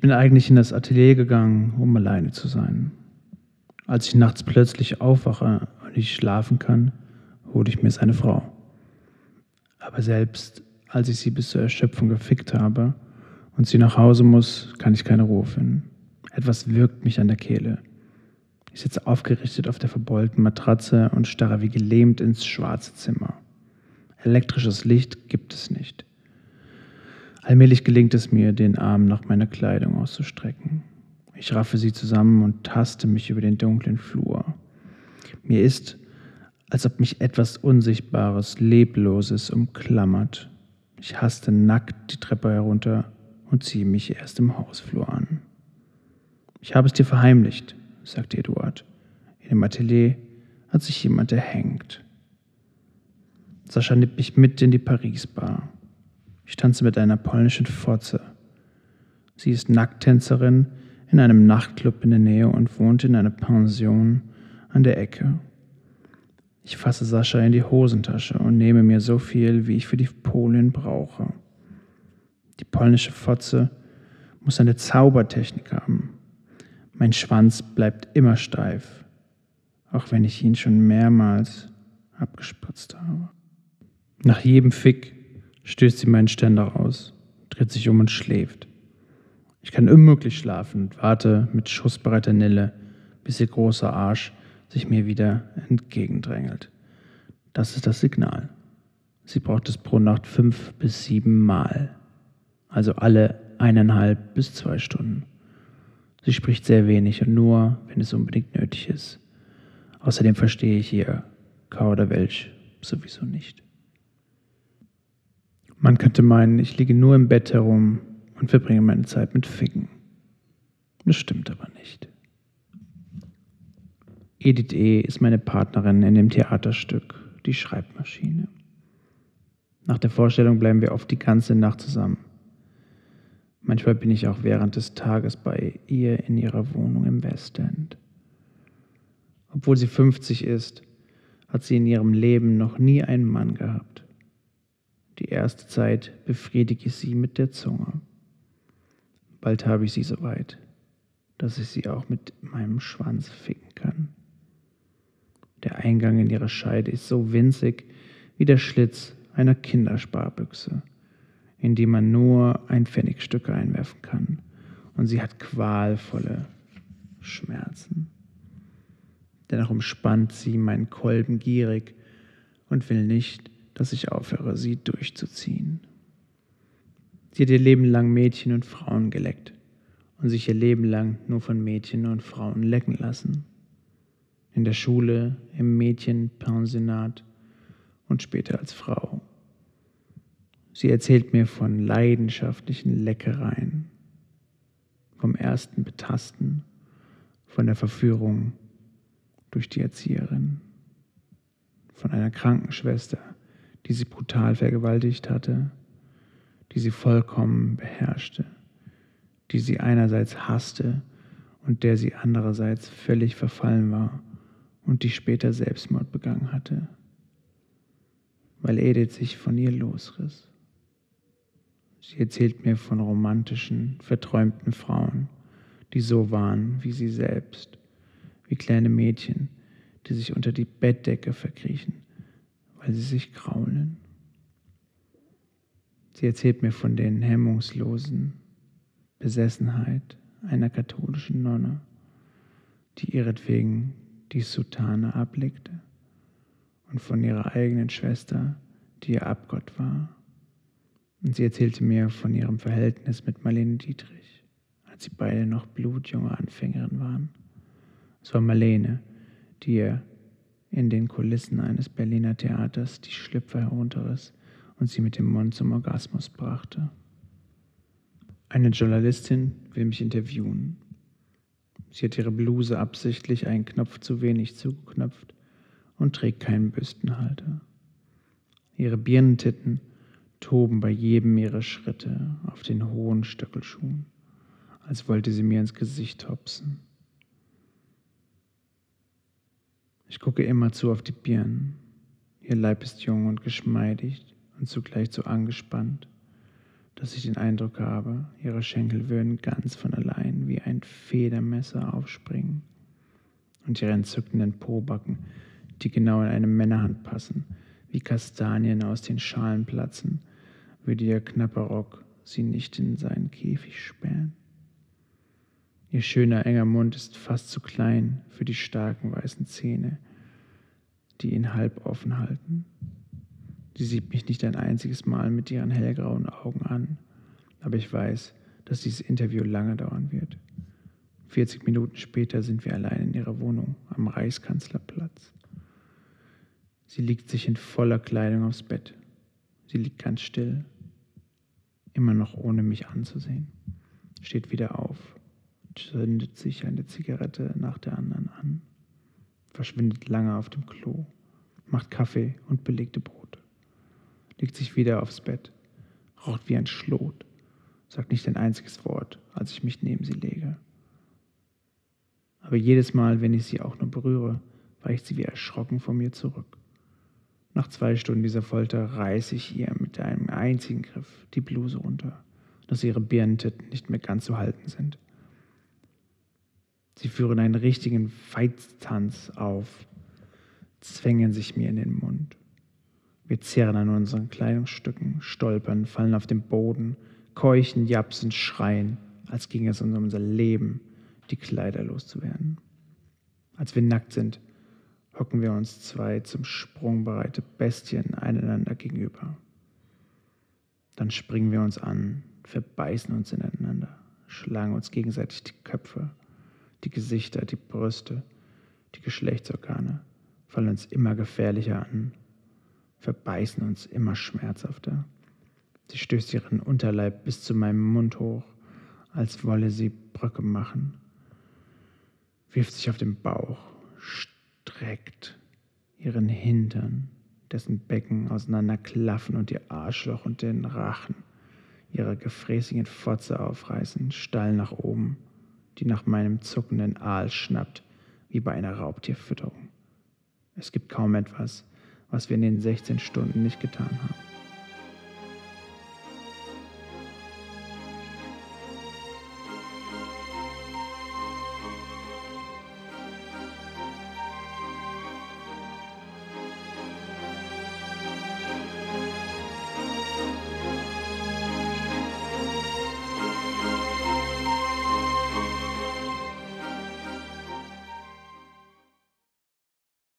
bin eigentlich in das Atelier gegangen, um alleine zu sein. Als ich nachts plötzlich aufwache und nicht schlafen kann, hole ich mir seine Frau. Aber selbst als ich sie bis zur Erschöpfung gefickt habe und sie nach Hause muss, kann ich keine Ruhe finden. Etwas wirkt mich an der Kehle. Ich sitze aufgerichtet auf der verbeulten Matratze und starre wie gelähmt ins schwarze Zimmer. Elektrisches Licht gibt es nicht. Allmählich gelingt es mir, den Arm nach meiner Kleidung auszustrecken. Ich raffe sie zusammen und taste mich über den dunklen Flur. Mir ist, als ob mich etwas Unsichtbares, Lebloses umklammert. Ich haste nackt die Treppe herunter und ziehe mich erst im Hausflur an. Ich habe es dir verheimlicht, sagte Eduard. In dem Atelier hat sich jemand erhängt. Sascha nimmt mich mit in die Paris-Bar. Ich tanze mit einer polnischen Fotze. Sie ist Nackttänzerin in einem Nachtclub in der Nähe und wohnt in einer Pension an der Ecke. Ich fasse Sascha in die Hosentasche und nehme mir so viel, wie ich für die Polin brauche. Die polnische Fotze muss eine Zaubertechnik haben. Mein Schwanz bleibt immer steif, auch wenn ich ihn schon mehrmals abgespritzt habe. Nach jedem Fick stößt sie meinen Ständer aus, dreht sich um und schläft. Ich kann unmöglich schlafen und warte mit schussbereiter Nille, bis ihr großer Arsch sich mir wieder entgegendrängelt. Das ist das Signal. Sie braucht es pro Nacht fünf bis sieben Mal, also alle eineinhalb bis zwei Stunden. Sie spricht sehr wenig und nur, wenn es unbedingt nötig ist. Außerdem verstehe ich ihr Kauderwelsch sowieso nicht. Man könnte meinen, ich liege nur im Bett herum und verbringe meine Zeit mit Ficken. Das stimmt aber nicht. Edith E. ist meine Partnerin in dem Theaterstück Die Schreibmaschine. Nach der Vorstellung bleiben wir oft die ganze Nacht zusammen. Manchmal bin ich auch während des Tages bei ihr in ihrer Wohnung im Westend. Obwohl sie 50 ist, hat sie in ihrem Leben noch nie einen Mann gehabt. Die erste Zeit befriedige ich sie mit der Zunge. Bald habe ich sie so weit, dass ich sie auch mit meinem Schwanz ficken kann. Der Eingang in ihre Scheide ist so winzig wie der Schlitz einer Kindersparbüchse, in die man nur ein Pfennigstück einwerfen kann. Und sie hat qualvolle Schmerzen. Dennoch umspannt sie meinen Kolben gierig und will nicht, dass ich aufhöre, sie durchzuziehen. Sie hat ihr Leben lang Mädchen und Frauen geleckt und sich ihr Leben lang nur von Mädchen und Frauen lecken lassen. In der Schule, im Mädchenpensionat und später als Frau. Sie erzählt mir von leidenschaftlichen Leckereien, vom ersten Betasten, von der Verführung durch die Erzieherin, von einer Krankenschwester, die sie brutal vergewaltigt hatte, die sie vollkommen beherrschte, die sie einerseits hasste und der sie andererseits völlig verfallen war und die später Selbstmord begangen hatte, weil Edith sich von ihr losriss. Sie erzählt mir von romantischen, verträumten Frauen, die so waren wie sie selbst, wie kleine Mädchen, die sich unter die Bettdecke verkriechen weil sie sich graulen. Sie erzählt mir von den hemmungslosen Besessenheit einer katholischen Nonne, die ihretwegen die Soutane ablegte und von ihrer eigenen Schwester, die ihr Abgott war. Und sie erzählte mir von ihrem Verhältnis mit Marlene Dietrich, als sie beide noch blutjunge Anfängerin waren. Es war Marlene, die ihr in den Kulissen eines Berliner Theaters die Schlüpfer herunterriss und sie mit dem Mund zum Orgasmus brachte. Eine Journalistin will mich interviewen. Sie hat ihre Bluse absichtlich einen Knopf zu wenig zugeknöpft und trägt keinen Büstenhalter. Ihre Birnentitten toben bei jedem ihrer Schritte auf den hohen Stöckelschuhen, als wollte sie mir ins Gesicht hopsen. Ich gucke immerzu auf die Birnen. Ihr Leib ist jung und geschmeidig und zugleich so angespannt. dass ich den Eindruck habe, ihre Schenkel würden ganz von allein wie ein Federmesser aufspringen und ihre entzückenden Pobacken, die genau in eine Männerhand passen, wie Kastanien aus den Schalen platzen, würde ihr knapper Rock sie nicht in seinen Käfig sperren. Ihr schöner enger Mund ist fast zu klein für die starken weißen Zähne, die ihn halb offen halten. Sie sieht mich nicht ein einziges Mal mit ihren hellgrauen Augen an, aber ich weiß, dass dieses Interview lange dauern wird. 40 Minuten später sind wir allein in ihrer Wohnung am Reichskanzlerplatz. Sie liegt sich in voller Kleidung aufs Bett. Sie liegt ganz still, immer noch ohne mich anzusehen, steht wieder auf, zündet sich eine Zigarette nach der anderen an, verschwindet lange auf dem Klo, macht Kaffee und belegte Brote legt sich wieder aufs Bett, raucht wie ein Schlot, sagt nicht ein einziges Wort, als ich mich neben sie lege. Aber jedes Mal, wenn ich sie auch nur berühre, weicht sie wie erschrocken vor mir zurück. Nach zwei Stunden dieser Folter reiße ich ihr mit einem einzigen Griff die Bluse runter, dass ihre Birnentitten nicht mehr ganz zu halten sind. Sie führen einen richtigen Feitstanz auf, zwängen sich mir in den Mund. Wir zehren an unseren Kleidungsstücken, stolpern, fallen auf den Boden, keuchen, japsen, schreien, als ginge es um unser Leben, die Kleider loszuwerden. Als wir nackt sind, hocken wir uns zwei zum Sprung bereite Bestien einander gegenüber. Dann springen wir uns an, verbeißen uns ineinander, schlagen uns gegenseitig die Köpfe, die Gesichter, die Brüste, die Geschlechtsorgane, fallen uns immer gefährlicher an verbeißen uns immer schmerzhafter. Sie stößt ihren Unterleib bis zu meinem Mund hoch, als wolle sie Brücke machen, wirft sich auf den Bauch, streckt ihren Hintern, dessen Becken auseinanderklaffen und ihr Arschloch und den Rachen ihrer gefräßigen Fotze aufreißen, steil nach oben, die nach meinem zuckenden Aal schnappt, wie bei einer Raubtierfütterung. Es gibt kaum etwas, was wir in den 16 Stunden nicht getan haben.